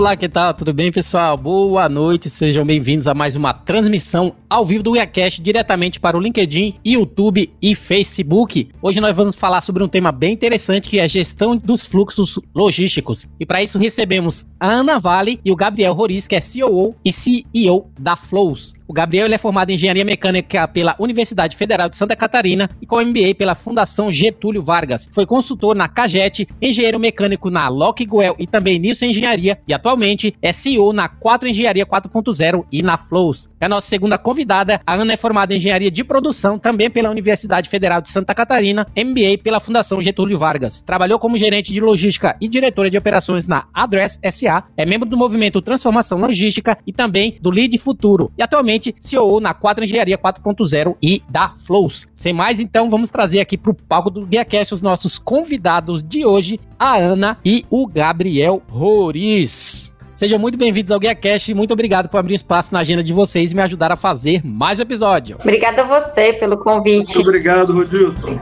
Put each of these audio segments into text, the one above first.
Olá, que tal? Tudo bem, pessoal? Boa noite, sejam bem-vindos a mais uma transmissão ao vivo do WeCast diretamente para o LinkedIn, YouTube e Facebook. Hoje nós vamos falar sobre um tema bem interessante que é a gestão dos fluxos logísticos. E para isso recebemos a Ana Vale e o Gabriel Roriz, que é COO e CEO da Flows. O Gabriel é formado em Engenharia Mecânica pela Universidade Federal de Santa Catarina e com MBA pela Fundação Getúlio Vargas. Foi consultor na Cajet, engenheiro mecânico na Lockwell e também Nisso Engenharia e atualmente atualmente é CEO na 4 Engenharia 4.0 e na Flows. É a nossa segunda convidada. A Ana é formada em Engenharia de Produção, também pela Universidade Federal de Santa Catarina, MBA pela Fundação Getúlio Vargas. Trabalhou como gerente de logística e diretora de operações na Address SA, é membro do movimento Transformação Logística e também do Lead Futuro. E atualmente CEO na 4 Engenharia 4.0 e da Flows. Sem mais, então, vamos trazer aqui para o palco do GuiaCast os nossos convidados de hoje, a Ana e o Gabriel Roriz. Sejam muito bem-vindos ao GuiaCast e muito obrigado por abrir espaço na agenda de vocês e me ajudar a fazer mais um episódio. Obrigada a você pelo convite. Muito obrigado, Rodilson.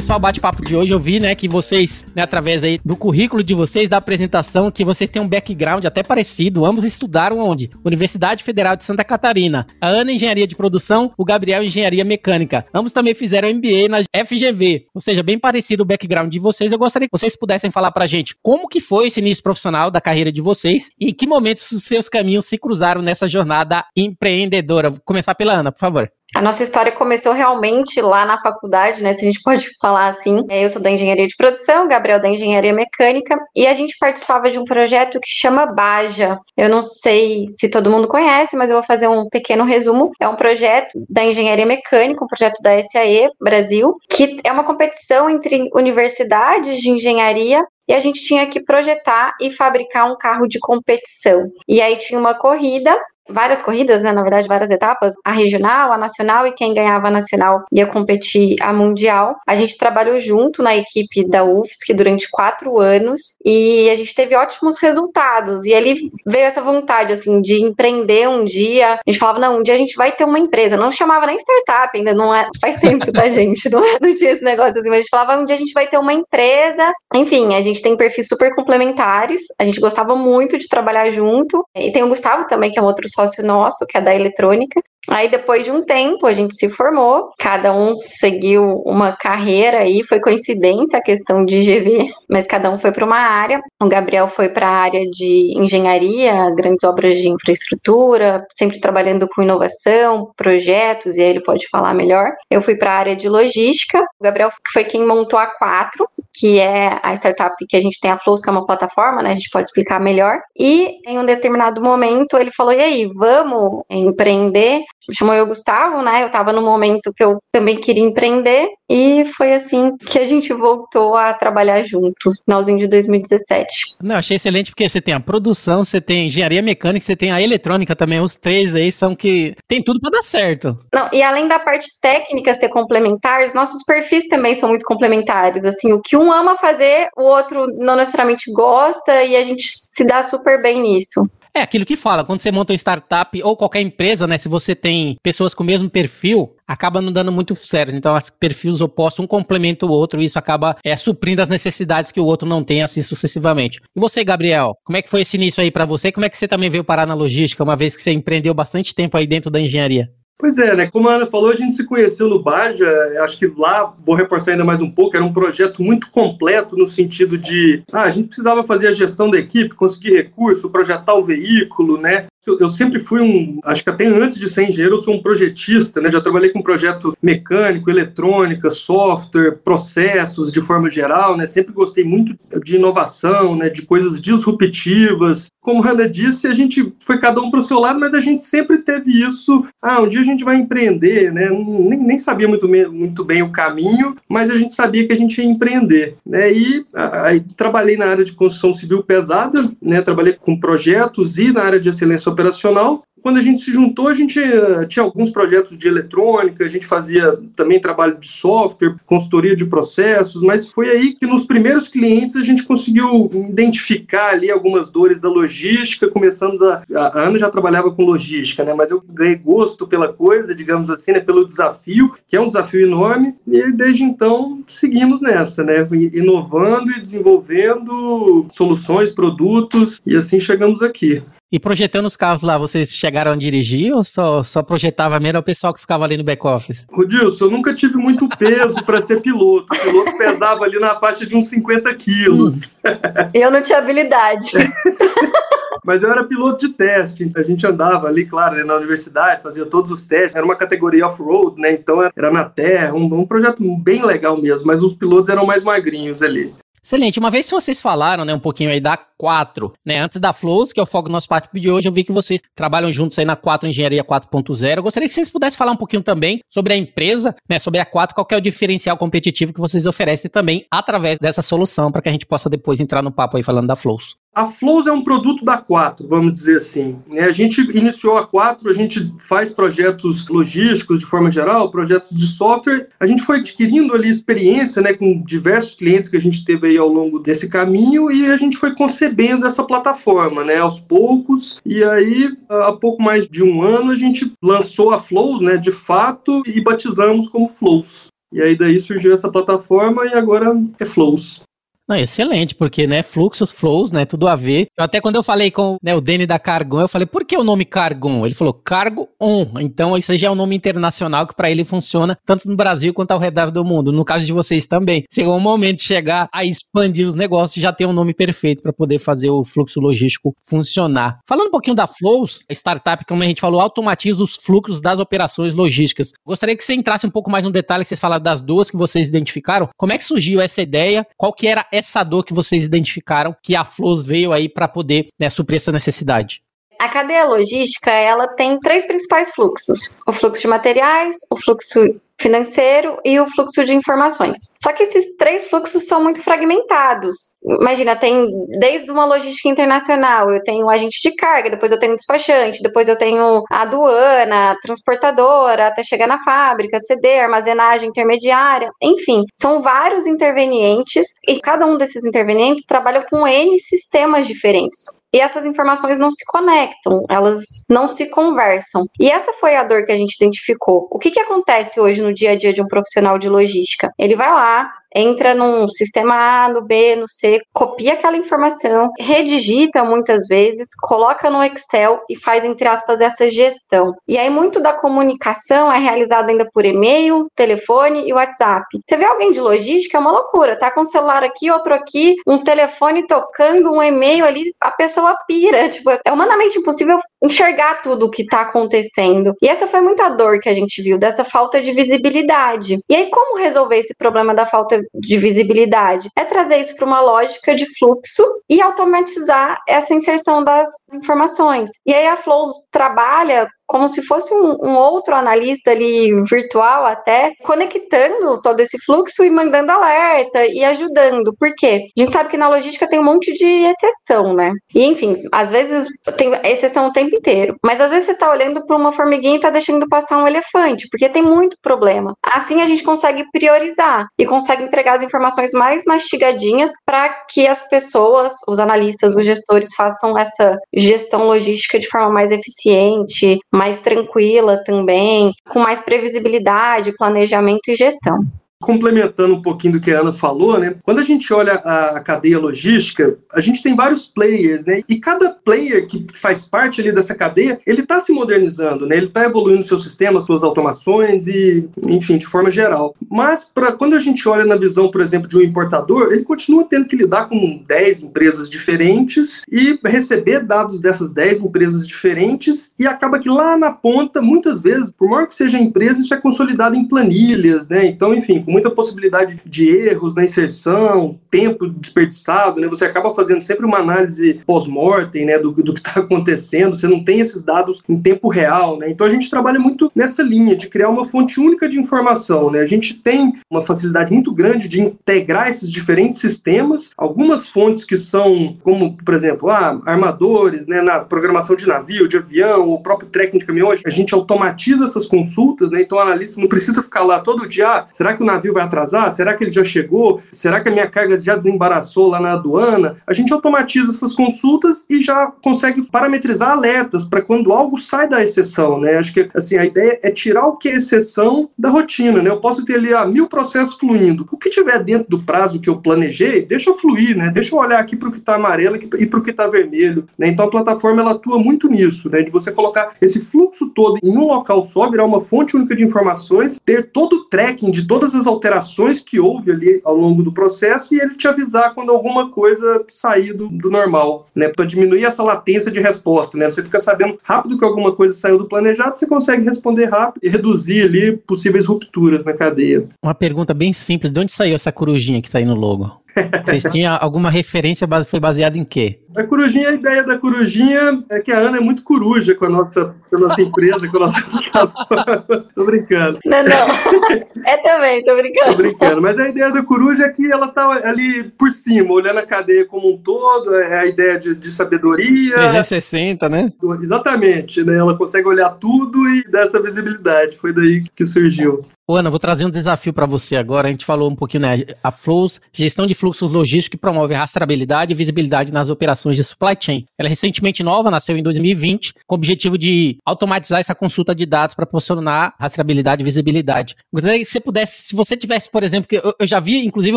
Pessoal, bate-papo de hoje eu vi, né, que vocês, né, através aí do currículo de vocês, da apresentação, que vocês têm um background até parecido. Ambos estudaram onde? Universidade Federal de Santa Catarina. A Ana Engenharia de Produção, o Gabriel Engenharia Mecânica. Ambos também fizeram MBA na FGV. Ou seja, bem parecido o background de vocês. Eu gostaria que vocês pudessem falar pra gente como que foi esse início profissional da carreira de vocês e em que momentos os seus caminhos se cruzaram nessa jornada empreendedora. Vou começar pela Ana, por favor. A nossa história começou realmente lá na faculdade, né? Se a gente pode falar assim. É, eu sou da engenharia de produção, Gabriel da engenharia mecânica, e a gente participava de um projeto que chama Baja. Eu não sei se todo mundo conhece, mas eu vou fazer um pequeno resumo. É um projeto da engenharia mecânica, um projeto da SAE Brasil, que é uma competição entre universidades de engenharia e a gente tinha que projetar e fabricar um carro de competição. E aí tinha uma corrida várias corridas, né? Na verdade, várias etapas, a regional, a nacional e quem ganhava a nacional ia competir a mundial. A gente trabalhou junto na equipe da UFSC durante quatro anos e a gente teve ótimos resultados. E ali veio essa vontade, assim, de empreender um dia. A gente falava, não, um dia a gente vai ter uma empresa. Não chamava nem startup, ainda não é, faz tempo da gente, não, é, não tinha esse negócio assim, mas a gente falava, um dia a gente vai ter uma empresa. Enfim, a gente tem perfis super complementares. A gente gostava muito de trabalhar junto. E tem o Gustavo também, que é um outro sócio nosso, que é da eletrônica. Aí depois de um tempo a gente se formou, cada um seguiu uma carreira aí, foi coincidência a questão de GV, mas cada um foi para uma área. O Gabriel foi para a área de engenharia, grandes obras de infraestrutura, sempre trabalhando com inovação, projetos, e aí ele pode falar melhor. Eu fui para a área de logística. O Gabriel foi quem montou a 4, que é a startup que a gente tem a Flows, que é uma plataforma, né? A gente pode explicar melhor. E em um determinado momento ele falou: "E aí, vamos empreender?" Chamou eu Gustavo, né? Eu estava no momento que eu também queria empreender e foi assim que a gente voltou a trabalhar junto, finalzinho de 2017. Não, achei excelente porque você tem a produção, você tem a engenharia mecânica, você tem a eletrônica também. Os três aí são que tem tudo para dar certo. Não, e além da parte técnica ser complementar, os nossos perfis também são muito complementares. Assim, o que um ama fazer, o outro não necessariamente gosta e a gente se dá super bem nisso. É aquilo que fala, quando você monta uma startup ou qualquer empresa, né? Se você tem pessoas com o mesmo perfil, acaba não dando muito certo. Então, os perfis opostos, um complementa o outro, e isso acaba é, suprindo as necessidades que o outro não tem, assim sucessivamente. E você, Gabriel, como é que foi esse início aí para você? Como é que você também veio parar na logística, uma vez que você empreendeu bastante tempo aí dentro da engenharia? Pois é, né? Como a Ana falou, a gente se conheceu no Baja. Acho que lá, vou reforçar ainda mais um pouco, era um projeto muito completo no sentido de ah, a gente precisava fazer a gestão da equipe, conseguir recurso, projetar o veículo, né? Eu, sempre fui um, acho que até antes de ser engenheiro, eu sou um projetista, né? Já trabalhei com projeto mecânico, eletrônica, software, processos de forma geral, né? Sempre gostei muito de inovação, né? De coisas disruptivas. Como a disse, a gente foi cada um para o seu lado, mas a gente sempre teve isso. Ah, um dia a gente vai empreender, né? Nem, nem sabia muito, muito bem o caminho, mas a gente sabia que a gente ia empreender, né? E aí, trabalhei na área de construção civil pesada, né? Trabalhei com projetos e na área de excelência operacional. Quando a gente se juntou, a gente eh, tinha alguns projetos de eletrônica, a gente fazia também trabalho de software, consultoria de processos, mas foi aí que nos primeiros clientes a gente conseguiu identificar ali algumas dores da logística. Começamos a. A Ana já trabalhava com logística, né? Mas eu ganhei gosto pela coisa, digamos assim, né? Pelo desafio, que é um desafio enorme, e desde então seguimos nessa, né? Inovando e desenvolvendo soluções, produtos, e assim chegamos aqui. E projetando os carros lá, vocês chegaram a dirigir ou só, só projetava mesmo o pessoal que ficava ali no back-office? Rodilson, eu nunca tive muito peso para ser piloto. O piloto pesava ali na faixa de uns 50 quilos. Hum. Eu não tinha habilidade. Mas eu era piloto de teste, então a gente andava ali, claro, né, na universidade, fazia todos os testes, era uma categoria off-road, né? Então era na terra, um, um projeto bem legal mesmo, mas os pilotos eram mais magrinhos ali. Excelente. Uma vez que vocês falaram, né, um pouquinho aí da 4, né, antes da Flows, que é o foco do nosso parte de hoje, eu vi que vocês trabalham juntos aí na 4 Engenharia 4.0. Eu gostaria que vocês pudessem falar um pouquinho também sobre a empresa, né, sobre a 4, qual é o diferencial competitivo que vocês oferecem também através dessa solução, para que a gente possa depois entrar no papo aí falando da Flows. A Flows é um produto da Quatro, vamos dizer assim. Né? A gente iniciou a Quatro, a gente faz projetos logísticos de forma geral, projetos de software. A gente foi adquirindo ali experiência né, com diversos clientes que a gente teve aí ao longo desse caminho e a gente foi concebendo essa plataforma né, aos poucos. E aí, há pouco mais de um ano, a gente lançou a Flows né, de fato e batizamos como Flows. E aí daí surgiu essa plataforma e agora é Flows. Não, excelente, porque, né, fluxos, flows, né, tudo a ver. Eu, até quando eu falei com né, o Dani da Cargon, eu falei, por que o nome Cargon? Ele falou, Cargo On. Então, isso já é um nome internacional que para ele funciona tanto no Brasil quanto ao redor do mundo. No caso de vocês também. Chegou um momento de chegar a expandir os negócios, já tem um nome perfeito para poder fazer o fluxo logístico funcionar. Falando um pouquinho da Flows, a startup, como a gente falou, automatiza os fluxos das operações logísticas. Gostaria que você entrasse um pouco mais no detalhe, que vocês falaram das duas que vocês identificaram. Como é que surgiu essa ideia? Qual que era essa dor que vocês identificaram que a Flows veio aí para poder né, suprir essa necessidade? A cadeia logística, ela tem três principais fluxos: o fluxo de materiais, o fluxo financeiro e o fluxo de informações. Só que esses três fluxos são muito fragmentados. Imagina, tem desde uma logística internacional, eu tenho o agente de carga, depois eu tenho o despachante, depois eu tenho a aduana, a transportadora, até chegar na fábrica, CD, armazenagem intermediária, enfim, são vários intervenientes e cada um desses intervenientes trabalha com N sistemas diferentes. E essas informações não se conectam, elas não se conversam. E essa foi a dor que a gente identificou. O que, que acontece hoje no no dia a dia de um profissional de logística. Ele vai lá, entra num sistema A, no B, no C, copia aquela informação, redigita muitas vezes, coloca no Excel e faz, entre aspas, essa gestão. E aí, muito da comunicação é realizada ainda por e-mail, telefone e WhatsApp. Você vê alguém de logística, é uma loucura, tá com um celular aqui, outro aqui, um telefone tocando, um e-mail ali, a pessoa pira. Tipo, é humanamente impossível enxergar tudo o que tá acontecendo. E essa foi muita dor que a gente viu, dessa falta de visibilidade. E aí, como resolver esse problema da falta de visibilidade. É trazer isso para uma lógica de fluxo e automatizar essa inserção das informações. E aí a Flows trabalha como se fosse um, um, outro analista ali virtual até, conectando todo esse fluxo e mandando alerta e ajudando. Por quê? A gente sabe que na logística tem um monte de exceção, né? E enfim, às vezes tem exceção o tempo inteiro, mas às vezes você tá olhando para uma formiguinha e tá deixando passar um elefante, porque tem muito problema. Assim a gente consegue priorizar e consegue entregar as informações mais mastigadinhas para que as pessoas, os analistas, os gestores façam essa gestão logística de forma mais eficiente, mais tranquila também, com mais previsibilidade, planejamento e gestão. Complementando um pouquinho do que a Ana falou, né? Quando a gente olha a cadeia logística, a gente tem vários players, né? E cada player que faz parte ali dessa cadeia, ele está se modernizando, né? Ele está evoluindo seus sistemas, suas automações e, enfim, de forma geral. Mas para quando a gente olha na visão, por exemplo, de um importador, ele continua tendo que lidar com 10 empresas diferentes e receber dados dessas 10 empresas diferentes e acaba que lá na ponta, muitas vezes, por maior que seja a empresa, isso é consolidado em planilhas, né? Então, enfim, muita possibilidade de erros na inserção, tempo desperdiçado, né? Você acaba fazendo sempre uma análise pós-mortem, né, do, do que está acontecendo, você não tem esses dados em tempo real, né? Então a gente trabalha muito nessa linha de criar uma fonte única de informação, né? A gente tem uma facilidade muito grande de integrar esses diferentes sistemas, algumas fontes que são, como, por exemplo, ah, armadores, né, na programação de navio, de avião, o próprio tracking de caminhão, a gente automatiza essas consultas, né? Então o analista não precisa ficar lá todo dia, ah, será que o navio vai atrasar? Será que ele já chegou? Será que a minha carga já desembaraçou lá na aduana? A gente automatiza essas consultas e já consegue parametrizar alertas para quando algo sai da exceção, né? Acho que assim a ideia é tirar o que é exceção da rotina, né? Eu posso ter ali ah, mil processos fluindo. O que tiver dentro do prazo que eu planejei, deixa eu fluir, né? Deixa eu olhar aqui para o que está amarelo e para o que está vermelho, né? Então a plataforma ela atua muito nisso, né? De você colocar esse fluxo todo em um local só, virar uma fonte única de informações, ter todo o tracking de todas as alterações que houve ali ao longo do processo e ele te avisar quando alguma coisa sair do, do normal, né? Para diminuir essa latência de resposta, né? Você fica sabendo rápido que alguma coisa saiu do planejado, você consegue responder rápido e reduzir ali possíveis rupturas na cadeia. Uma pergunta bem simples, de onde saiu essa corujinha que está aí no logo? Vocês tinham alguma referência, foi baseada em quê? A corujinha, a ideia da corujinha é que a Ana é muito coruja com a nossa, com a nossa empresa, com a nossa Tô brincando. Não, não. É também, tô brincando. Tô brincando. Mas a ideia da coruja é que ela tá ali por cima, olhando a cadeia como um todo, é a ideia de, de sabedoria. 360, né? Exatamente, né? Ela consegue olhar tudo e dar essa visibilidade. Foi daí que surgiu. Ô, Ana, vou trazer um desafio para você agora. A gente falou um pouquinho, né? A Flows, gestão de fluxos logísticos que promove rastreabilidade e visibilidade nas operações de supply chain. Ela é recentemente nova, nasceu em 2020, com o objetivo de automatizar essa consulta de dados para proporcionar rastreabilidade e visibilidade. Gostaria que você pudesse, se você tivesse, por exemplo, que eu, eu, já vi inclusive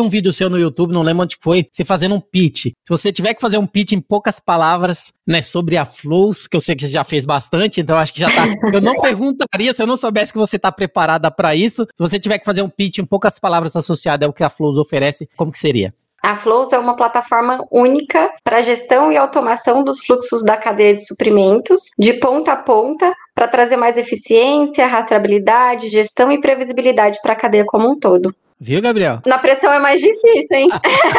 um vídeo seu no YouTube, não lembro onde foi, você fazendo um pitch. Se você tiver que fazer um pitch em poucas palavras, né, sobre a Flows, que eu sei que você já fez bastante, então acho que já tá. Eu não perguntaria se eu não soubesse que você está preparada para isso se você tiver que fazer um pitch em poucas palavras associado ao que a Flows oferece, como que seria? A Flows é uma plataforma única para gestão e automação dos fluxos da cadeia de suprimentos, de ponta a ponta, para trazer mais eficiência, rastreabilidade, gestão e previsibilidade para a cadeia como um todo. Viu, Gabriel? Na pressão é mais difícil, hein?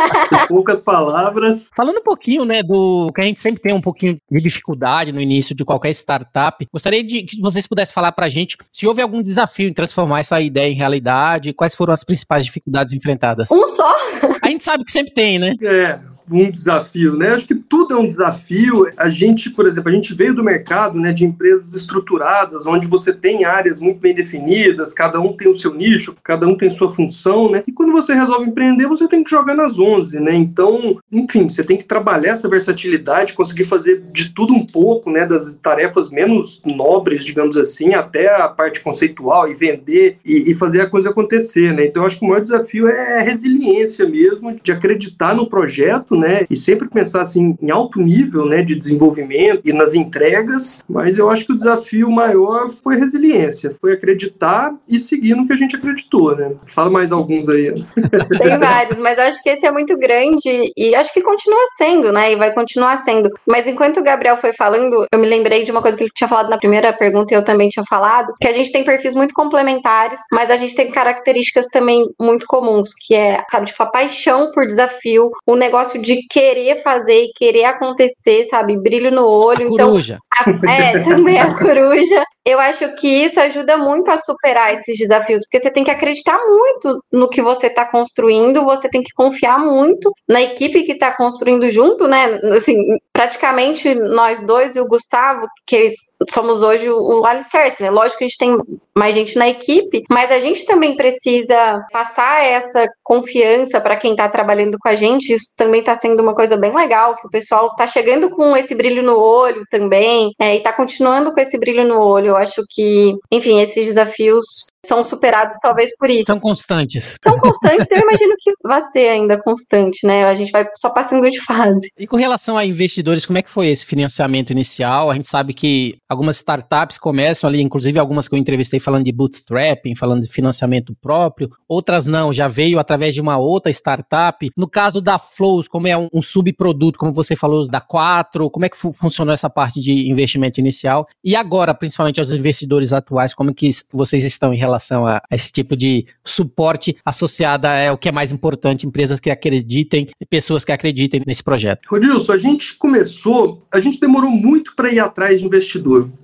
poucas palavras. Falando um pouquinho, né, do que a gente sempre tem um pouquinho de dificuldade no início de qualquer startup, gostaria de que vocês pudessem falar pra gente se houve algum desafio em transformar essa ideia em realidade, quais foram as principais dificuldades enfrentadas. Um só? A gente sabe que sempre tem, né? É, um desafio, né? Acho que tudo é um desafio. A gente, por exemplo, a gente veio do mercado, né, de empresas estruturadas, onde você tem áreas muito bem definidas, cada um tem o seu nicho, cada um tem sua função, né? E quando você resolve empreender, você tem que jogar nas 11, né? Então, enfim, você tem que trabalhar essa versatilidade, conseguir fazer de tudo um pouco, né, das tarefas menos nobres, digamos assim, até a parte conceitual e vender e, e fazer a coisa acontecer, né? Então, acho que o maior desafio é resiliência mesmo, de acreditar no projeto, né? E sempre pensar assim em alto nível, né, de desenvolvimento e nas entregas, mas eu acho que o desafio maior foi resiliência, foi acreditar e seguir no que a gente acreditou, né? Fala mais alguns aí. Tem vários, mas acho que esse é muito grande e acho que continua sendo, né? E vai continuar sendo. Mas enquanto o Gabriel foi falando, eu me lembrei de uma coisa que ele tinha falado na primeira pergunta e eu também tinha falado, que a gente tem perfis muito complementares, mas a gente tem características também muito comuns, que é, sabe, tipo, a paixão por desafio, o negócio de querer fazer e querer acontecer, sabe? Brilho no olho. A então, coruja. A, é, também a coruja. Eu acho que isso ajuda muito a superar esses desafios, porque você tem que acreditar muito no que você está construindo, você tem que confiar muito na equipe que está construindo junto, né? Assim, praticamente nós dois e o Gustavo, que somos hoje o, alicerce, né? Lógico que a gente tem mais gente na equipe, mas a gente também precisa passar essa confiança para quem está trabalhando com a gente. Isso também está sendo uma coisa bem legal, que o pessoal está chegando com esse brilho no olho também, é, e está continuando com esse brilho no olho. Eu acho que, enfim, esses desafios são superados talvez por isso. São constantes. São constantes, eu imagino que vai ser ainda constante, né? A gente vai só passando de fase. E com relação a investidores, como é que foi esse financiamento inicial? A gente sabe que algumas startups começam ali, inclusive algumas que eu entrevistei falando de bootstrapping, falando de financiamento próprio, outras não, já veio através de uma outra startup. No caso da Flows, como é um, um subproduto, como você falou, da 4, como é que fu funcionou essa parte de investimento inicial? E agora, principalmente aos investidores atuais, como que vocês estão em relação a, a esse tipo de suporte associado é o que é mais importante, empresas que acreditem pessoas que acreditem nesse projeto. Rodilson, a gente começou, a gente demorou muito para ir atrás de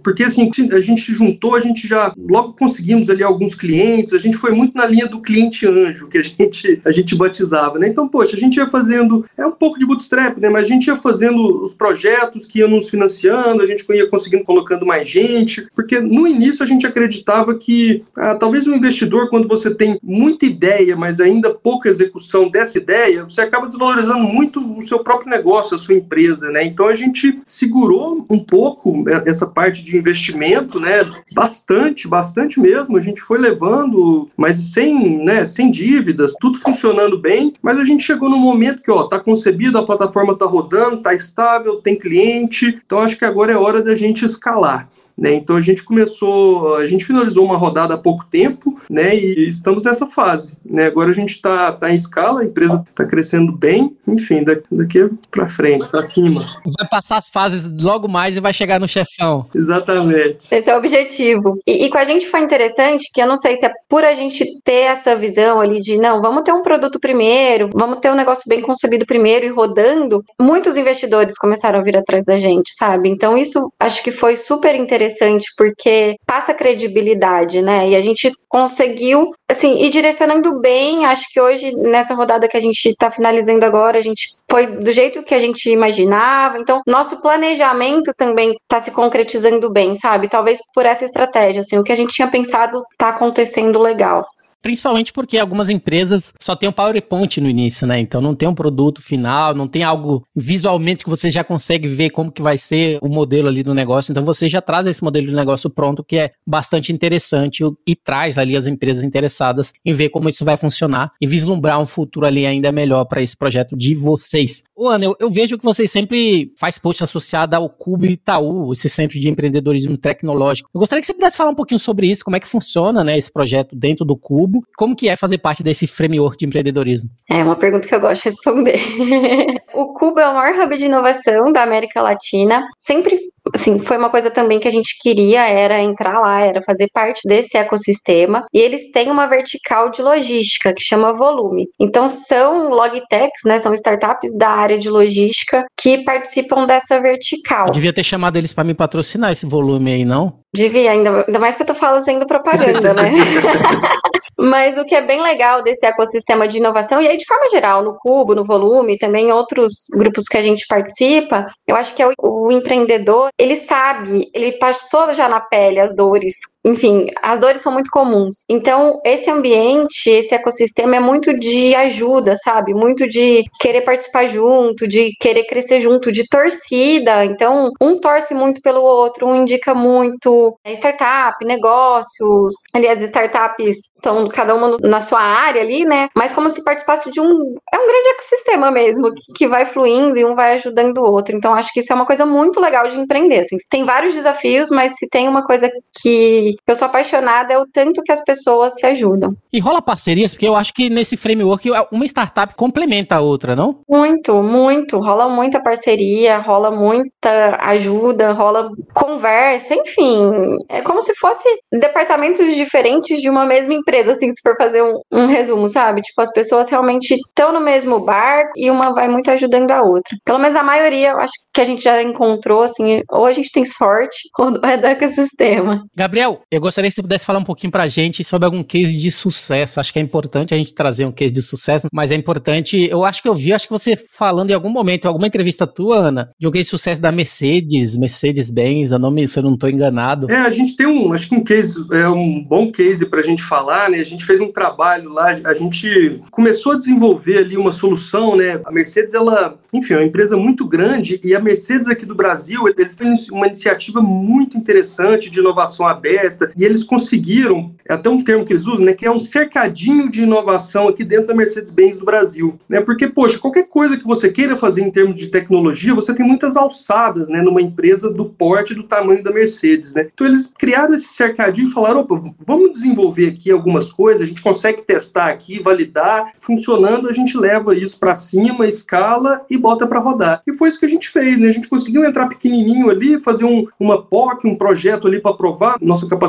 porque assim, a gente juntou, a gente já logo conseguimos ali alguns clientes, a gente foi muito na linha do cliente anjo, que a gente, a gente batizava, né? Então, poxa, a gente ia fazendo, é um pouco de bootstrap, né? Mas a gente ia fazendo os projetos que iam nos financiando, a gente ia conseguindo colocando mais gente, porque no início a gente acreditava que ah, talvez o investidor, quando você tem muita ideia, mas ainda pouca execução dessa ideia, você acaba desvalorizando muito o seu próprio negócio, a sua empresa, né? Então a gente segurou um pouco essa parte de investimento, né? Bastante, bastante mesmo. A gente foi levando, mas sem, né, sem dívidas, tudo funcionando bem, mas a gente chegou no momento que, ó, tá concebido, a plataforma tá rodando, tá estável, tem cliente, então acho que agora é hora da gente escalar. Né? Então a gente começou, a gente finalizou uma rodada há pouco tempo, né? E estamos nessa fase. Né? Agora a gente está tá em escala, a empresa está crescendo bem, enfim, daqui, daqui para frente, para cima. Vai passar as fases logo mais e vai chegar no chefão. Exatamente. Esse é o objetivo. E, e com a gente foi interessante que eu não sei se é por a gente ter essa visão ali de não, vamos ter um produto primeiro, vamos ter um negócio bem concebido primeiro e rodando. Muitos investidores começaram a vir atrás da gente, sabe? Então isso acho que foi super interessante interessante porque passa credibilidade, né? E a gente conseguiu, assim, ir direcionando bem. Acho que hoje, nessa rodada que a gente está finalizando agora, a gente foi do jeito que a gente imaginava. Então, nosso planejamento também está se concretizando bem, sabe? Talvez por essa estratégia, assim, o que a gente tinha pensado está acontecendo legal. Principalmente porque algumas empresas só tem o PowerPoint no início, né? Então não tem um produto final, não tem algo visualmente que você já consegue ver como que vai ser o modelo ali do negócio. Então você já traz esse modelo de negócio pronto que é bastante interessante e traz ali as empresas interessadas em ver como isso vai funcionar e vislumbrar um futuro ali ainda melhor para esse projeto de vocês. Ô, Ana, eu, eu, vejo que vocês sempre faz posts associados ao Cubo Itaú, esse centro de empreendedorismo tecnológico. Eu gostaria que você pudesse falar um pouquinho sobre isso, como é que funciona, né, esse projeto dentro do Cubo Cubo. Como que é fazer parte desse framework de empreendedorismo? É uma pergunta que eu gosto de responder. o Cubo é o maior hub de inovação da América Latina. Sempre assim, foi uma coisa também que a gente queria, era entrar lá, era fazer parte desse ecossistema. E eles têm uma vertical de logística que chama Volume. Então são logtechs, né, são startups da área de logística que participam dessa vertical. Eu devia ter chamado eles para me patrocinar esse volume aí, não? Devia, ainda, ainda mais que eu tô fazendo propaganda, né? Mas o que é bem legal desse ecossistema de inovação, e aí de forma geral, no Cubo, no Volume, também outros grupos que a gente participa, eu acho que é o, o empreendedor, ele sabe, ele passou já na pele as dores. Enfim, as dores são muito comuns. Então, esse ambiente, esse ecossistema é muito de ajuda, sabe? Muito de querer participar junto, de querer crescer junto, de torcida. Então, um torce muito pelo outro, um indica muito é, startup, negócios. Aliás, startups estão cada uma na sua área ali, né? Mas como se participasse de um. É um grande ecossistema mesmo, que vai fluindo e um vai ajudando o outro. Então, acho que isso é uma coisa muito legal de empreender. Assim. Tem vários desafios, mas se tem uma coisa que eu sou apaixonada é o tanto que as pessoas se ajudam. E rola parcerias, porque eu acho que nesse framework uma startup complementa a outra, não? Muito, muito. Rola muita parceria, rola muita ajuda, rola conversa, enfim é como se fosse departamentos diferentes de uma mesma empresa, assim, se for fazer um, um resumo, sabe? Tipo, as pessoas realmente estão no mesmo bar e uma vai muito ajudando a outra. Pelo menos a maioria, eu acho que a gente já encontrou, assim, ou a gente tem sorte, ou é do ecossistema. Gabriel, Eu gostaria que você pudesse falar um pouquinho pra gente sobre algum case de sucesso. Acho que é importante a gente trazer um case de sucesso, mas é importante, eu acho que eu vi, acho que você falando em algum momento, em alguma entrevista tua, Ana, de um case de sucesso da Mercedes, Mercedes-Benz, nome, se eu não estou enganado. É, a gente tem um, acho que um case, é um bom case pra gente falar, né? A gente fez um trabalho lá, a gente começou a desenvolver ali uma solução, né? A Mercedes, ela, enfim, é uma empresa muito grande e a Mercedes aqui do Brasil, eles têm uma iniciativa muito interessante de inovação aberta e eles conseguiram, é até um termo que eles usam, né, é um cercadinho de inovação aqui dentro da Mercedes-Benz do Brasil, né? Porque poxa, qualquer coisa que você queira fazer em termos de tecnologia, você tem muitas alçadas, né, numa empresa do porte do tamanho da Mercedes, né? Então eles criaram esse cercadinho e falaram, opa, vamos desenvolver aqui algumas coisas, a gente consegue testar aqui, validar, funcionando, a gente leva isso para cima, escala e bota para rodar. E foi isso que a gente fez, né? A gente conseguiu entrar pequenininho ali, fazer um, uma POC, um projeto ali para provar nossa capacidade,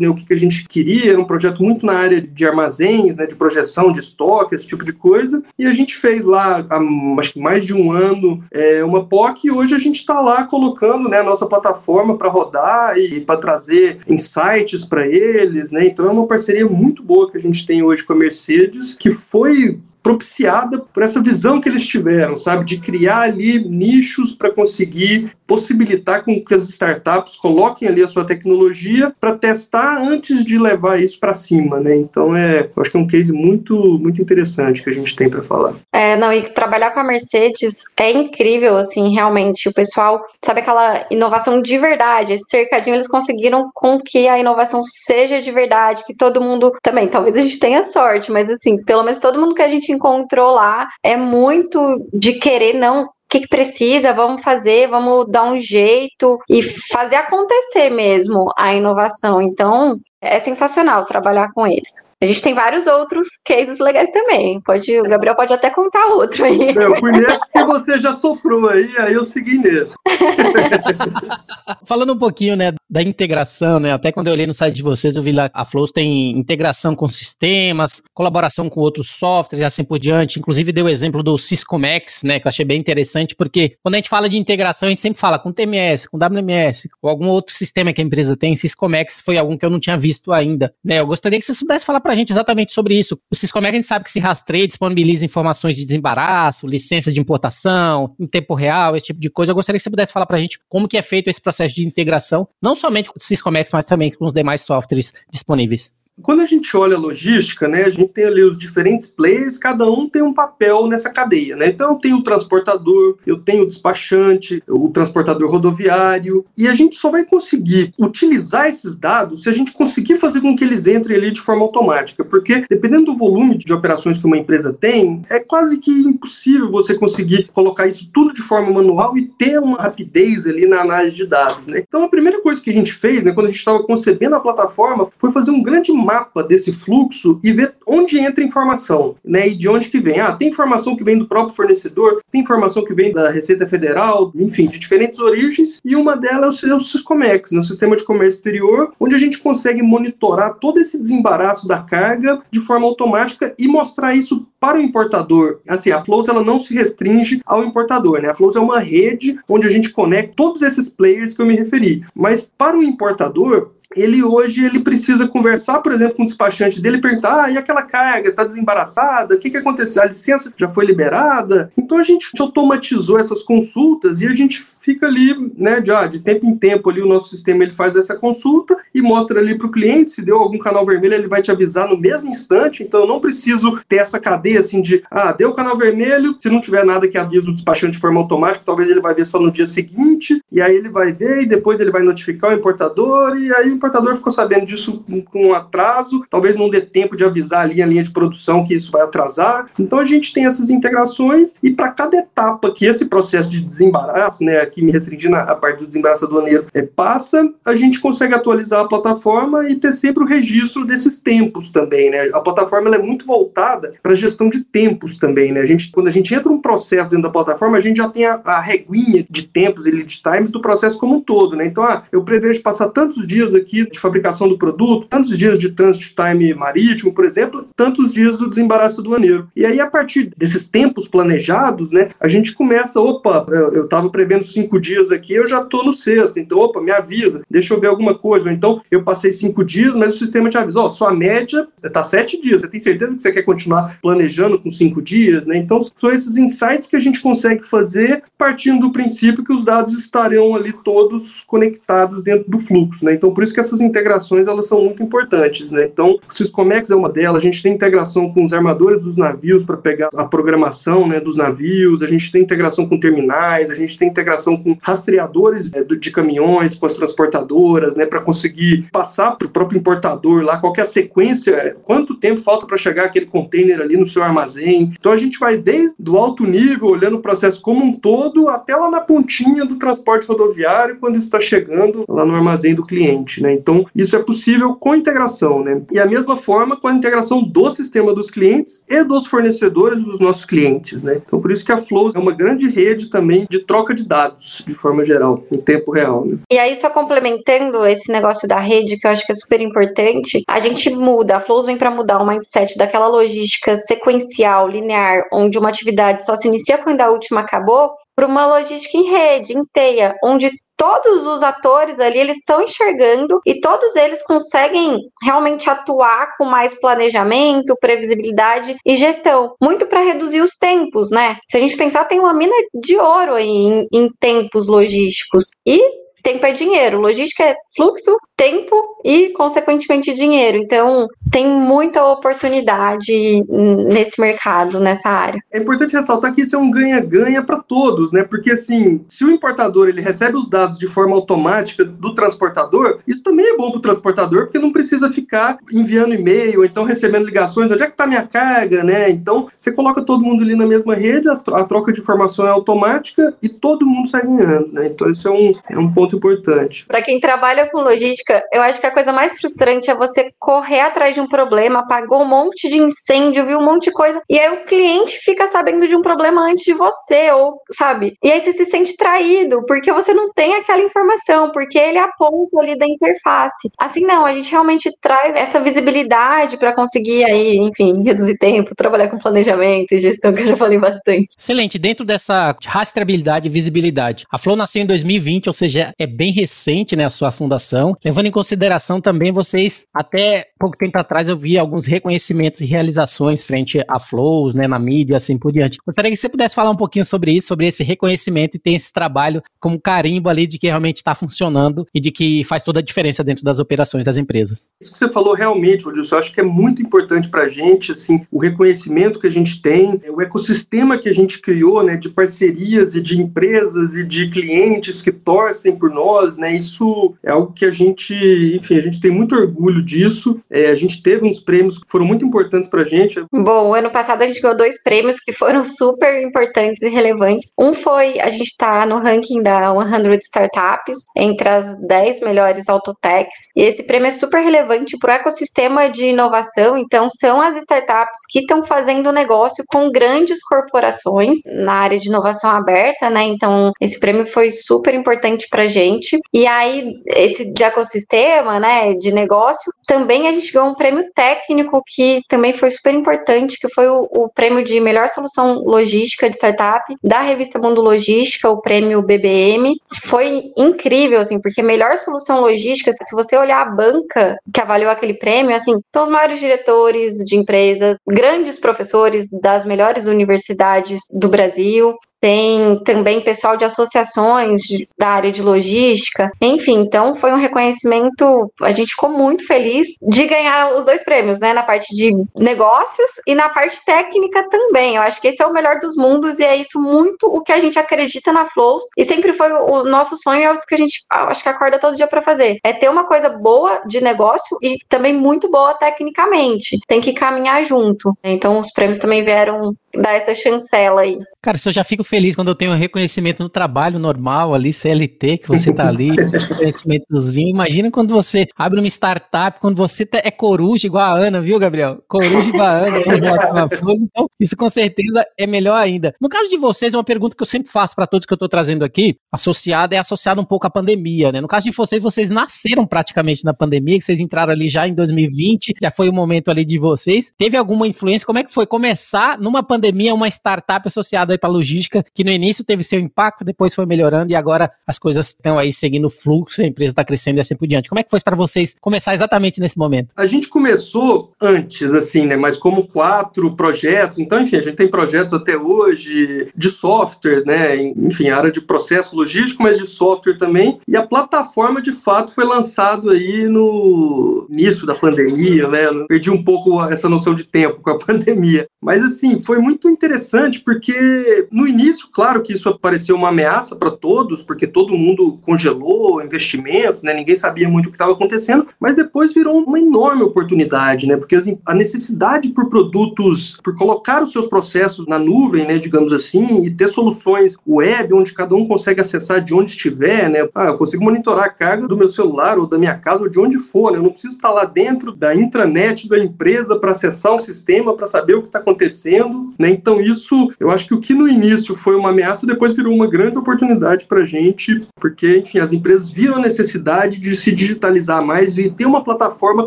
né? O que, que a gente queria, era um projeto muito na área de armazéns, né? De projeção de estoque, esse tipo de coisa. E a gente fez lá, há, acho que mais de um ano, é, uma POC e hoje a gente está lá colocando, né? A nossa plataforma para rodar e para trazer insights para eles, né? Então é uma parceria muito boa que a gente tem hoje com a Mercedes, que foi propiciada por essa visão que eles tiveram, sabe, de criar ali nichos para conseguir possibilitar com que as startups coloquem ali a sua tecnologia para testar antes de levar isso para cima, né? Então é, acho que é um case muito muito interessante que a gente tem para falar. É, não, e trabalhar com a Mercedes é incrível, assim, realmente. O pessoal, sabe aquela inovação de verdade, esse cercadinho eles conseguiram com que a inovação seja de verdade, que todo mundo também, talvez a gente tenha sorte, mas assim, pelo menos todo mundo que a gente encontrou lá é muito de querer não que, que precisa, vamos fazer, vamos dar um jeito e fazer acontecer mesmo a inovação. Então, é sensacional trabalhar com eles. A gente tem vários outros cases legais também. Pode, o Gabriel pode até contar outro aí. Eu fui nesse porque você já sofreu aí, aí eu segui nesse. Falando um pouquinho, né, da integração, né? Até quando eu olhei no site de vocês, eu vi lá a Flows tem integração com sistemas, colaboração com outros softwares e assim por diante. Inclusive deu o exemplo do Syscomex, né, que eu achei bem interessante, porque quando a gente fala de integração, a gente sempre fala com TMS, com WMS, ou algum outro sistema que a empresa tem. Syscomex foi algum que eu não tinha visto visto ainda. Né? Eu gostaria que você pudesse falar para a gente exatamente sobre isso. Vocês, como é que a gente sabe que se rastreia, disponibiliza informações de desembaraço, licença de importação, em tempo real, esse tipo de coisa. Eu gostaria que você pudesse falar para a gente como que é feito esse processo de integração, não somente com o Syscomex, mas também com os demais softwares disponíveis. Quando a gente olha a logística, né, a gente tem ali os diferentes players, cada um tem um papel nessa cadeia, né? Então eu tenho o transportador, eu tenho o despachante, o transportador rodoviário, e a gente só vai conseguir utilizar esses dados se a gente conseguir fazer com que eles entrem ali de forma automática, porque dependendo do volume de operações que uma empresa tem, é quase que impossível você conseguir colocar isso tudo de forma manual e ter uma rapidez ali na análise de dados, né? Então a primeira coisa que a gente fez, né, quando a gente estava concebendo a plataforma, foi fazer um grande mapa desse fluxo e ver onde entra informação, né? E de onde que vem. Ah, tem informação que vem do próprio fornecedor, tem informação que vem da Receita Federal, enfim, de diferentes origens, e uma delas é o Syscomex, né? o Sistema de Comércio Exterior, onde a gente consegue monitorar todo esse desembaraço da carga de forma automática e mostrar isso para o importador. Assim, a Flows ela não se restringe ao importador, né? A Flows é uma rede onde a gente conecta todos esses players que eu me referi. Mas para o importador, ele hoje ele precisa conversar, por exemplo, com o despachante dele e perguntar: ah, e aquela carga está desembaraçada? O que, que aconteceu? A licença já foi liberada? Então a gente automatizou essas consultas e a gente fica ali, né, de, ah, de tempo em tempo ali o nosso sistema ele faz essa consulta e mostra ali para o cliente se deu algum canal vermelho ele vai te avisar no mesmo instante. Então eu não preciso ter essa cadeia assim de ah, deu o canal vermelho, se não tiver nada que avisa o despachante de forma automática, talvez ele vai ver só no dia seguinte e aí ele vai ver e depois ele vai notificar o importador e aí importador ficou sabendo disso com atraso, talvez não dê tempo de avisar ali a linha de produção que isso vai atrasar. Então a gente tem essas integrações e para cada etapa que esse processo de desembaraço, né, aqui me restringindo a parte do desembaraço aduaneiro, é, passa, a gente consegue atualizar a plataforma e ter sempre o registro desses tempos também, né? A plataforma é muito voltada para gestão de tempos também, né? A gente, quando a gente entra um processo dentro da plataforma, a gente já tem a, a reguinha de tempos e lead times do processo como um todo, né? Então, ah, eu prevejo passar tantos dias aqui de fabricação do produto, tantos dias de transit time marítimo, por exemplo, tantos dias do desembaraço aduaneiro. E aí, a partir desses tempos planejados, né, a gente começa, opa, eu estava prevendo cinco dias aqui, eu já estou no sexto. Então, opa, me avisa, deixa eu ver alguma coisa. Ou então, eu passei cinco dias, mas o sistema te avisa, ó, sua média está sete dias. Você tem certeza que você quer continuar planejando com cinco dias, né? Então, são esses insights que a gente consegue fazer partindo do princípio que os dados estarão ali todos conectados dentro do fluxo, né? Então, por isso que essas integrações, elas são muito importantes, né? Então, o Syscomex é uma delas, a gente tem integração com os armadores dos navios para pegar a programação, né, dos navios, a gente tem integração com terminais, a gente tem integração com rastreadores é, de caminhões, com as transportadoras, né, para conseguir passar para o próprio importador lá qual é a sequência, quanto tempo falta para chegar aquele container ali no seu armazém. Então a gente vai desde o alto nível, olhando o processo como um todo, até lá na pontinha do transporte rodoviário, quando está chegando lá no armazém do cliente, né? Então isso é possível com integração, né? E a mesma forma com a integração do sistema dos clientes e dos fornecedores dos nossos clientes, né? Então por isso que a Flows é uma grande rede também de troca de dados, de forma geral, em tempo real. Né? E aí, só complementando esse negócio da rede, que eu acho que é super importante, a gente muda, a Flows vem para mudar o mindset daquela logística sequencial, linear, onde uma atividade só se inicia quando a última acabou, para uma logística em rede, em teia, onde todos os atores ali eles estão enxergando e todos eles conseguem realmente atuar com mais planejamento, previsibilidade e gestão, muito para reduzir os tempos, né? Se a gente pensar, tem uma mina de ouro aí em, em tempos logísticos e tempo é dinheiro, logística é fluxo, tempo e, consequentemente, dinheiro. Então, tem muita oportunidade nesse mercado, nessa área. É importante ressaltar que isso é um ganha-ganha para todos, né? Porque, assim, se o importador ele recebe os dados de forma automática do transportador, isso também é bom para o transportador, porque não precisa ficar enviando e-mail, ou então recebendo ligações, onde é que está minha carga, né? Então, você coloca todo mundo ali na mesma rede, a troca de informação é automática e todo mundo sai ganhando, né? Então, isso é um, é um ponto importante. Para quem trabalha com logística, eu acho que a coisa mais frustrante é você correr atrás de um problema, apagou um monte de incêndio, viu um monte de coisa, e aí o cliente fica sabendo de um problema antes de você, ou sabe? E aí você se sente traído, porque você não tem aquela informação, porque ele aponta ali da interface. Assim, não, a gente realmente traz essa visibilidade para conseguir aí, enfim, reduzir tempo, trabalhar com planejamento e gestão, que eu já falei bastante. Excelente. Dentro dessa rastreabilidade e visibilidade, a Flow nasceu em 2020, ou seja, é bem recente, né, a sua fundação, levando em consideração também vocês, até pouco tempo atrás eu vi alguns reconhecimentos e realizações frente a flows, né, na mídia, assim por diante. Gostaria que você pudesse falar um pouquinho sobre isso, sobre esse reconhecimento e ter esse trabalho como carimbo ali de que realmente está funcionando e de que faz toda a diferença dentro das operações das empresas. Isso que você falou realmente, Odilson, eu acho que é muito importante para a gente, assim, o reconhecimento que a gente tem, o ecossistema que a gente criou, né, de parcerias e de empresas e de clientes que torcem por nós, né, isso é algo que a gente, enfim, a gente tem muito orgulho disso. É, a gente teve uns prêmios que foram muito importantes para a gente. Bom, ano passado a gente ganhou dois prêmios que foram super importantes e relevantes. Um foi, a gente está no ranking da 100 Startups, entre as 10 melhores autotechs. E esse prêmio é super relevante para o ecossistema de inovação. Então, são as startups que estão fazendo negócio com grandes corporações na área de inovação aberta, né? Então, esse prêmio foi super importante para gente. E aí, esse de ecossistema, né, de negócio, também a gente ganhou um prêmio técnico que também foi super importante, que foi o, o prêmio de melhor solução logística de startup da revista Mundo Logística, o prêmio BBM. Foi incrível, assim, porque melhor solução logística, se você olhar a banca que avaliou aquele prêmio, assim, são os maiores diretores de empresas, grandes professores das melhores universidades do Brasil, tem também pessoal de associações da área de logística, enfim, então foi um reconhecimento, a gente ficou muito feliz de ganhar os dois prêmios, né, na parte de negócios e na parte técnica também. Eu acho que esse é o melhor dos mundos e é isso muito o que a gente acredita na Flows e sempre foi o nosso sonho, é o que a gente acho que acorda todo dia para fazer. É ter uma coisa boa de negócio e também muito boa tecnicamente. Tem que caminhar junto. Então os prêmios também vieram dar essa chancela aí. Cara, eu já fico feliz quando eu tenho reconhecimento no trabalho normal ali, CLT, que você tá ali, reconhecimentozinho. Imagina quando você abre uma startup, quando você tá, é coruja igual a Ana, viu, Gabriel? Coruja igual a Ana, então isso com certeza é melhor ainda. No caso de vocês, é uma pergunta que eu sempre faço para todos que eu tô trazendo aqui, associada é associada um pouco à pandemia, né? No caso de vocês, vocês nasceram praticamente na pandemia, que vocês entraram ali já em 2020, já foi o momento ali de vocês. Teve alguma influência? Como é que foi começar numa pandemia pandemia uma startup associada aí para logística que no início teve seu impacto, depois foi melhorando e agora as coisas estão aí seguindo o fluxo, a empresa está crescendo e assim por diante. Como é que foi para vocês começar exatamente nesse momento? A gente começou antes, assim, né? Mas como quatro projetos, então, enfim, a gente tem projetos até hoje de software, né? Enfim, área de processo logístico, mas de software também. E a plataforma, de fato, foi lançado aí no início da pandemia, né? Perdi um pouco essa noção de tempo com a pandemia. Mas, assim, foi muito interessante porque no início, claro que isso pareceu uma ameaça para todos, porque todo mundo congelou investimentos, né? Ninguém sabia muito o que estava acontecendo, mas depois virou uma enorme oportunidade, né? Porque assim, a necessidade por produtos, por colocar os seus processos na nuvem, né, digamos assim, e ter soluções web onde cada um consegue acessar de onde estiver, né? Ah, eu consigo monitorar a carga do meu celular ou da minha casa ou de onde for, né? Eu não preciso estar lá dentro da intranet da empresa para acessar o sistema, para saber o que está acontecendo, né? Então isso, eu acho que o que no início foi uma ameaça, depois virou uma grande oportunidade para a gente, porque, enfim, as empresas viram a necessidade de se digitalizar mais e ter uma plataforma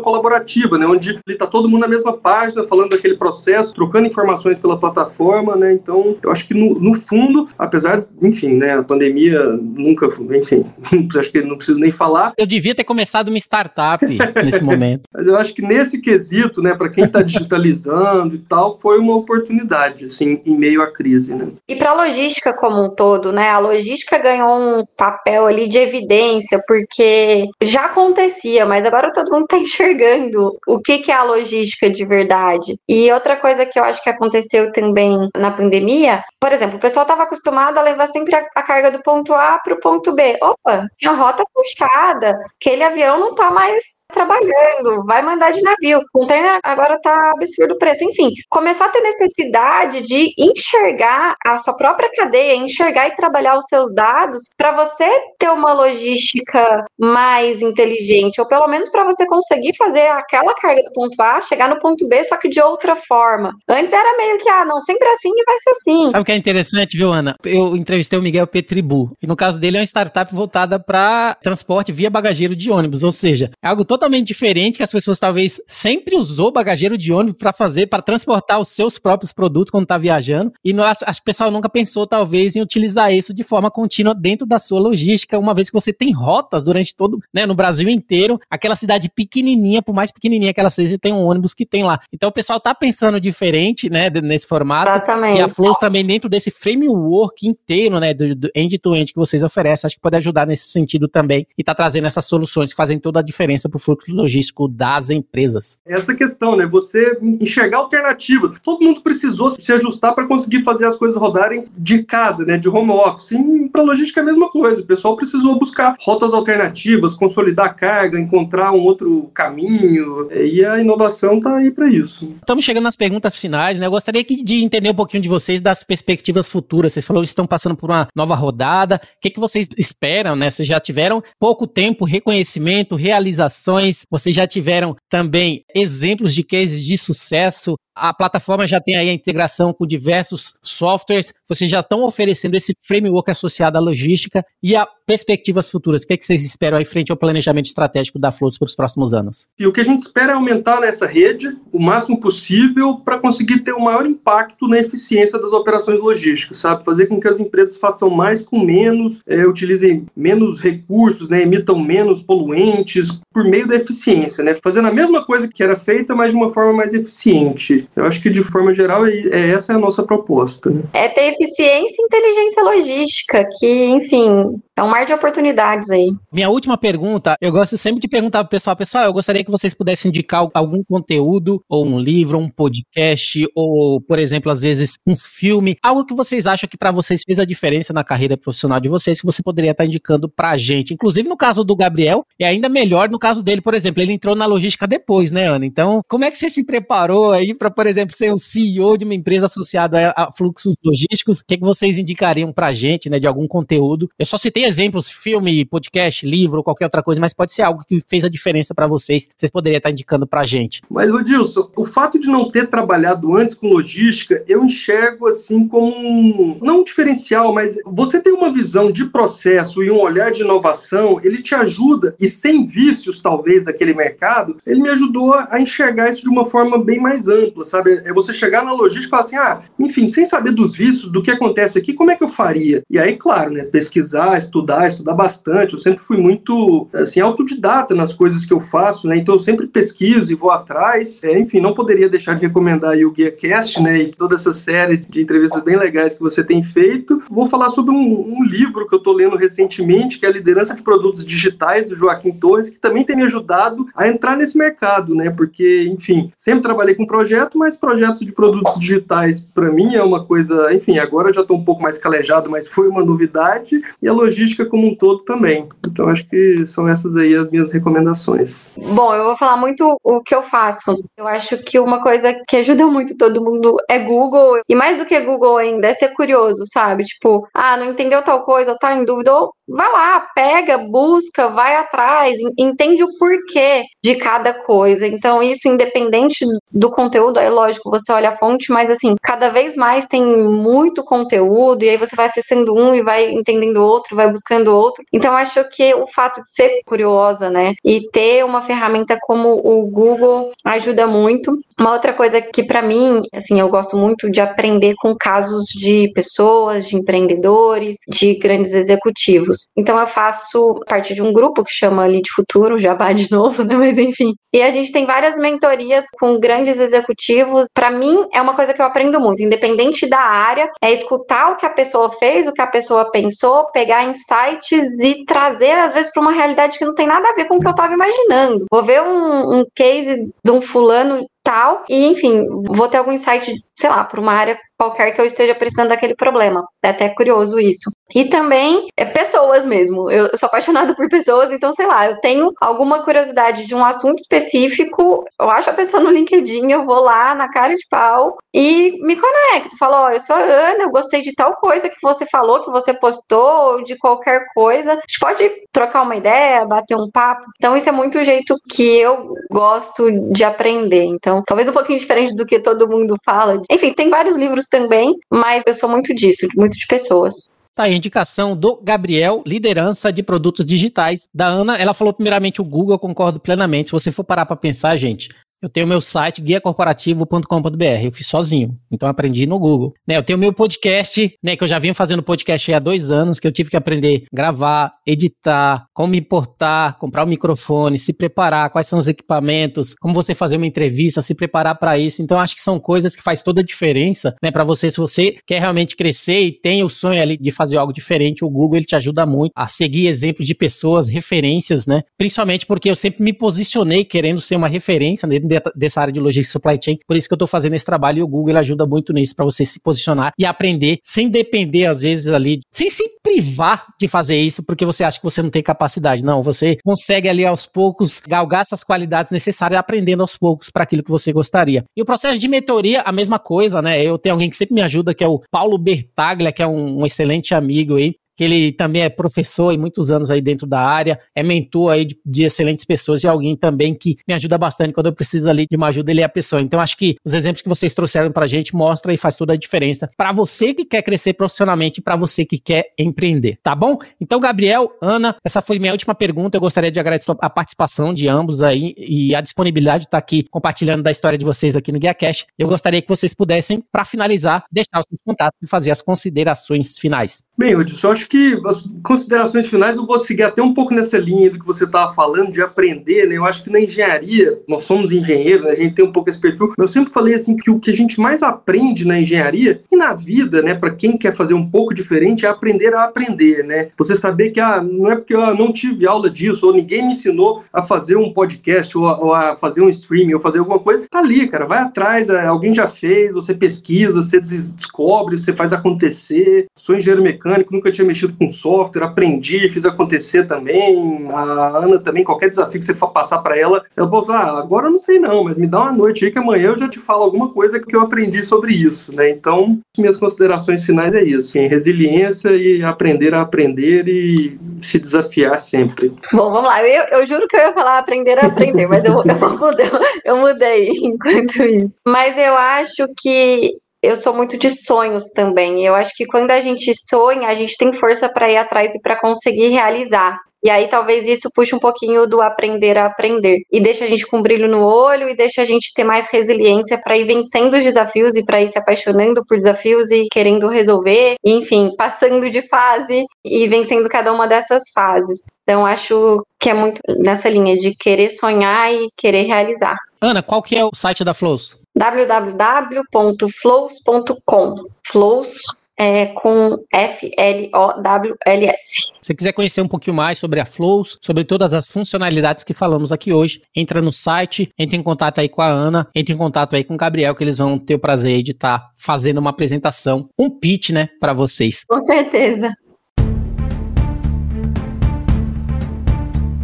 colaborativa, né? Onde está todo mundo na mesma página, falando daquele processo, trocando informações pela plataforma, né? Então, eu acho que no, no fundo, apesar, enfim, né? A pandemia nunca, enfim, acho que não preciso nem falar. Eu devia ter começado uma startup nesse momento. Eu acho que nesse quesito, né? Para quem está digitalizando e tal, foi uma oportunidade, assim, em meio à crise, né? E para a logística como um todo, né? A logística ganhou um papel ali de evidência, porque já acontecia, mas agora todo mundo está enxergando o que, que é a logística de verdade. E outra coisa que eu acho que aconteceu também na pandemia, por exemplo, o pessoal estava acostumado a levar sempre a, a carga do ponto A para o ponto B. Opa, tinha rota puxada, aquele avião não está mais trabalhando, vai mandar de navio. O container agora tá absurdo o preço. Enfim, começou a ter necessidade de enxergar a sua própria cadeia, enxergar e trabalhar os seus dados para você ter uma logística mais inteligente, ou pelo menos para você conseguir fazer aquela carga do ponto A chegar no ponto B, só que de outra forma. Antes era meio que, ah, não, sempre assim e vai ser assim. Sabe o que é interessante, viu, Ana? Eu entrevistei o Miguel Petribu, e no caso dele é uma startup voltada para transporte via bagageiro de ônibus, ou seja, é algo totalmente diferente que as pessoas talvez sempre usou bagageiro de ônibus para fazer, para transportar os seus próprios produtos quando está viajando, e nós, acho que o pessoal nunca pensou talvez em utilizar isso de forma contínua dentro da sua logística, uma vez que você tem rotas durante todo, né, no Brasil inteiro, aquela cidade pequenininha, por mais pequenininha que ela seja, tem um ônibus que tem lá. Então o pessoal tá pensando diferente, né, nesse formato. Exatamente. E a Flows também dentro desse framework inteiro, né, do, do end-to-end -end que vocês oferecem, acho que pode ajudar nesse sentido também e tá trazendo essas soluções que fazem toda a diferença para o fluxo logístico das empresas. Essa questão, né, você enxergar alternativas. Todo mundo precisou se ajustar para conseguir fazer as coisas rodarem de casa, né, de home office. Para logística é a mesma coisa. O pessoal precisou buscar rotas alternativas, consolidar a carga, encontrar um outro caminho. E a inovação tá aí para isso. Estamos chegando nas perguntas finais, né? Eu gostaria de entender um pouquinho de vocês das perspectivas futuras. Vocês falaram que estão passando por uma nova rodada. O que, que vocês esperam, né? Vocês já tiveram pouco tempo, reconhecimento, realizações. Vocês já tiveram também exemplos de cases de sucesso. A plataforma já tem aí a integração com diversos softwares. Vocês já estão oferecendo esse framework associado à logística e a perspectivas futuras. O que, é que vocês esperam aí frente ao planejamento estratégico da Flux para os próximos anos? E o que a gente espera é aumentar nessa rede o máximo possível para conseguir ter o maior impacto na eficiência das operações logísticas, sabe? Fazer com que as empresas façam mais com menos, é, utilizem menos recursos, né? emitam menos poluentes por meio da eficiência, né? Fazendo a mesma coisa que era feita, mas de uma forma mais eficiente. Eu acho que de forma geral é, é essa é a nossa proposta. Né? É ter eficiência e inteligência logística, que, enfim, é um mar de oportunidades aí. Minha última pergunta, eu gosto sempre de perguntar pro pessoal, pessoal, eu gostaria que vocês pudessem indicar algum conteúdo, ou um livro, um podcast, ou, por exemplo, às vezes um filme, algo que vocês acham que para vocês fez a diferença na carreira profissional de vocês, que você poderia estar indicando pra gente. Inclusive no caso do Gabriel, é ainda melhor no caso dele, por exemplo, ele entrou na logística depois, né, Ana? Então, como é que você se preparou aí para, por exemplo, ser o CEO de uma empresa associada a, fluxos logísticos? O que, é que vocês indicariam pra gente, né, de algum conteúdo? Eu só citei exemplos, filme, podcast, livro, qualquer outra coisa, mas pode ser algo que fez a diferença para vocês, vocês poderiam estar indicando pra gente. Mas, Odilson, o fato de não ter trabalhado antes com logística, eu enxergo assim como um, não um diferencial, mas você tem uma visão de processo e um olhar de inovação, ele te ajuda, e sem vícios, talvez, daquele mercado, ele me ajudou a enxergar isso de uma forma bem mais ampla, sabe? É você chegar na logística e falar assim, ah, enfim, sem saber dos vícios, do que acontece aqui, como é que eu faria? E aí, claro, né, pesquisar, estudar, estudar bastante, eu sempre fui muito, assim, autodidata nas coisas que eu faço, né, então eu sempre pesquiso e vou atrás, é, enfim, não poderia deixar de recomendar aí o Guia Cast, né, e toda essa série de entrevistas bem legais que você tem feito. Vou falar sobre um, um livro que eu estou lendo recentemente, que é a Liderança de Produtos Digitais, do Joaquim Torres, que também tem me ajudado a entrar nesse mercado, né, porque, enfim, sempre trabalhei com projeto, mas projetos de produtos digitais, para mim, é uma coisa, enfim, agora já estou um pouco mais calejado, mas foi uma novidade, e a logística como um todo também. Então, acho que são essas aí as minhas recomendações. Bom, eu vou falar muito o que eu faço. Eu acho que uma coisa que ajuda muito todo mundo é Google, e mais do que Google ainda, é ser curioso, sabe? Tipo, ah, não entendeu tal coisa, tá em dúvida, ou vai lá, pega, busca, vai atrás, entende o porquê de cada coisa. Então, isso independente do conteúdo, é lógico, você olha a fonte, mas assim, cada vez mais tem muito conteúdo, e aí você vai acessando um e vai entendendo outro, vai buscando outro. Então, acho que o fato de ser curiosa, né, e ter uma ferramenta como o Google ajuda muito. Uma outra coisa que para mim, assim, eu gosto muito de aprender com casos de pessoas, de empreendedores, de grandes executivos. Então eu faço parte de um grupo que chama Lead Futuro, vai de novo, né? Mas enfim. E a gente tem várias mentorias com grandes executivos. Para mim é uma coisa que eu aprendo muito, independente da área, é escutar o que a pessoa fez, o que a pessoa pensou, pegar insights e trazer às vezes para uma realidade que não tem nada a ver com o que eu estava imaginando. Vou ver um, um case de um fulano tal, e enfim, vou ter algum insight, sei lá, para uma área qualquer que eu esteja precisando daquele problema. É até curioso isso. E também é pessoas mesmo. Eu sou apaixonada por pessoas, então sei lá, eu tenho alguma curiosidade de um assunto específico, eu acho a pessoa no LinkedIn, eu vou lá na cara de pau e me conecto. Falo, ó, oh, eu sou a Ana, eu gostei de tal coisa que você falou, que você postou, de qualquer coisa. A gente pode trocar uma ideia, bater um papo. Então isso é muito o jeito que eu gosto de aprender. Então, talvez um pouquinho diferente do que todo mundo fala. Enfim, tem vários livros também, mas eu sou muito disso, muito de pessoas. Tá aí a indicação do Gabriel, liderança de produtos digitais. Da Ana, ela falou primeiramente o Google, eu concordo plenamente. Se você for parar para pensar, gente, eu tenho meu site guiacorporativo.com.br, eu fiz sozinho, então aprendi no Google. Né, eu tenho meu podcast, né, que eu já venho fazendo podcast há dois anos, que eu tive que aprender a gravar, editar, como importar, comprar o um microfone, se preparar, quais são os equipamentos, como você fazer uma entrevista, se preparar para isso. Então acho que são coisas que faz toda a diferença, né, para você se você quer realmente crescer e tem o sonho ali de fazer algo diferente, o Google ele te ajuda muito a seguir exemplos de pessoas, referências, né? Principalmente porque eu sempre me posicionei querendo ser uma referência dessa área de logística supply chain. Por isso que eu estou fazendo esse trabalho e o Google ajuda muito nisso para você se posicionar e aprender sem depender, às vezes, ali, sem se privar de fazer isso porque você acha que você não tem capacidade. Não, você consegue ali aos poucos galgar essas qualidades necessárias aprendendo aos poucos para aquilo que você gostaria. E o processo de mentoria, a mesma coisa, né? Eu tenho alguém que sempre me ajuda, que é o Paulo Bertaglia, que é um, um excelente amigo aí que ele também é professor e muitos anos aí dentro da área, é mentor aí de, de, excelentes pessoas e alguém também que me ajuda bastante quando eu preciso ali de uma ajuda, ele é a pessoa. Então acho que os exemplos que vocês trouxeram pra gente mostra e faz toda a diferença para você que quer crescer profissionalmente e para você que quer empreender, tá bom? Então, Gabriel, Ana, essa foi minha última pergunta. Eu gostaria de agradecer a participação de ambos aí e a disponibilidade de estar aqui compartilhando da história de vocês aqui no Guia Cash. Eu gostaria que vocês pudessem, para finalizar, deixar os seus contatos e fazer as considerações finais. Bem, Hudson, acho que as considerações finais eu vou seguir até um pouco nessa linha do que você estava falando, de aprender, né? Eu acho que na engenharia, nós somos engenheiros, né? a gente tem um pouco esse perfil. Eu sempre falei assim que o que a gente mais aprende na engenharia e na vida, né, para quem quer fazer um pouco diferente, é aprender a aprender, né? Você saber que ah, não é porque eu não tive aula disso, ou ninguém me ensinou a fazer um podcast, ou a, ou a fazer um streaming, ou fazer alguma coisa, tá ali, cara, vai atrás, é, alguém já fez, você pesquisa, você descobre, você faz acontecer. Sou engenheiro mecânico, nunca tinha mexido mexido com software, aprendi, fiz acontecer também. A Ana também, qualquer desafio que você for passar para ela, ela pode falar, ah, agora eu não sei não, mas me dá uma noite aí que amanhã eu já te falo alguma coisa que eu aprendi sobre isso, né? Então, minhas considerações finais é isso, em resiliência e aprender a aprender e se desafiar sempre. Bom, vamos lá. Eu, eu juro que eu ia falar aprender a aprender, mas eu, eu, mudei, eu mudei enquanto isso. Mas eu acho que eu sou muito de sonhos também. Eu acho que quando a gente sonha, a gente tem força para ir atrás e para conseguir realizar. E aí talvez isso puxe um pouquinho do aprender a aprender e deixa a gente com um brilho no olho e deixa a gente ter mais resiliência para ir vencendo os desafios e para ir se apaixonando por desafios e querendo resolver, e, enfim, passando de fase e vencendo cada uma dessas fases. Então acho que é muito nessa linha de querer sonhar e querer realizar. Ana, qual que é o site da Flows? www.flows.com. Flows é, com F-L-O-W-L-S. Se você quiser conhecer um pouquinho mais sobre a Flows, sobre todas as funcionalidades que falamos aqui hoje, entra no site, entre em contato aí com a Ana, entre em contato aí com o Gabriel, que eles vão ter o prazer de estar tá fazendo uma apresentação, um pitch, né, para vocês. Com certeza.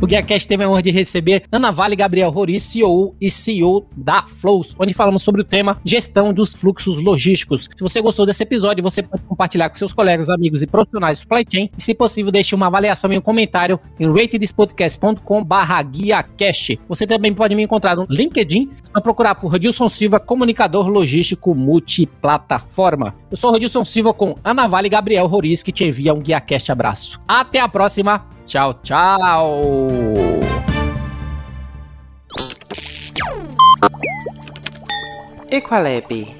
O GuiaCast teve a honra de receber Ana Vale Gabriel Rori, CEO e CEO da Flows, onde falamos sobre o tema gestão dos fluxos logísticos. Se você gostou desse episódio, você pode compartilhar com seus colegas, amigos e profissionais de supply chain. E, se possível, deixe uma avaliação e um comentário em ratedspodcast.com guiacast. Você também pode me encontrar no LinkedIn, só procurar por Rodilson Silva, comunicador logístico multiplataforma. Eu sou Rodilson Silva com Ana Vale Gabriel Roriz, que te envia um GuiaCast abraço. Até a próxima! Tchau, tchau! E?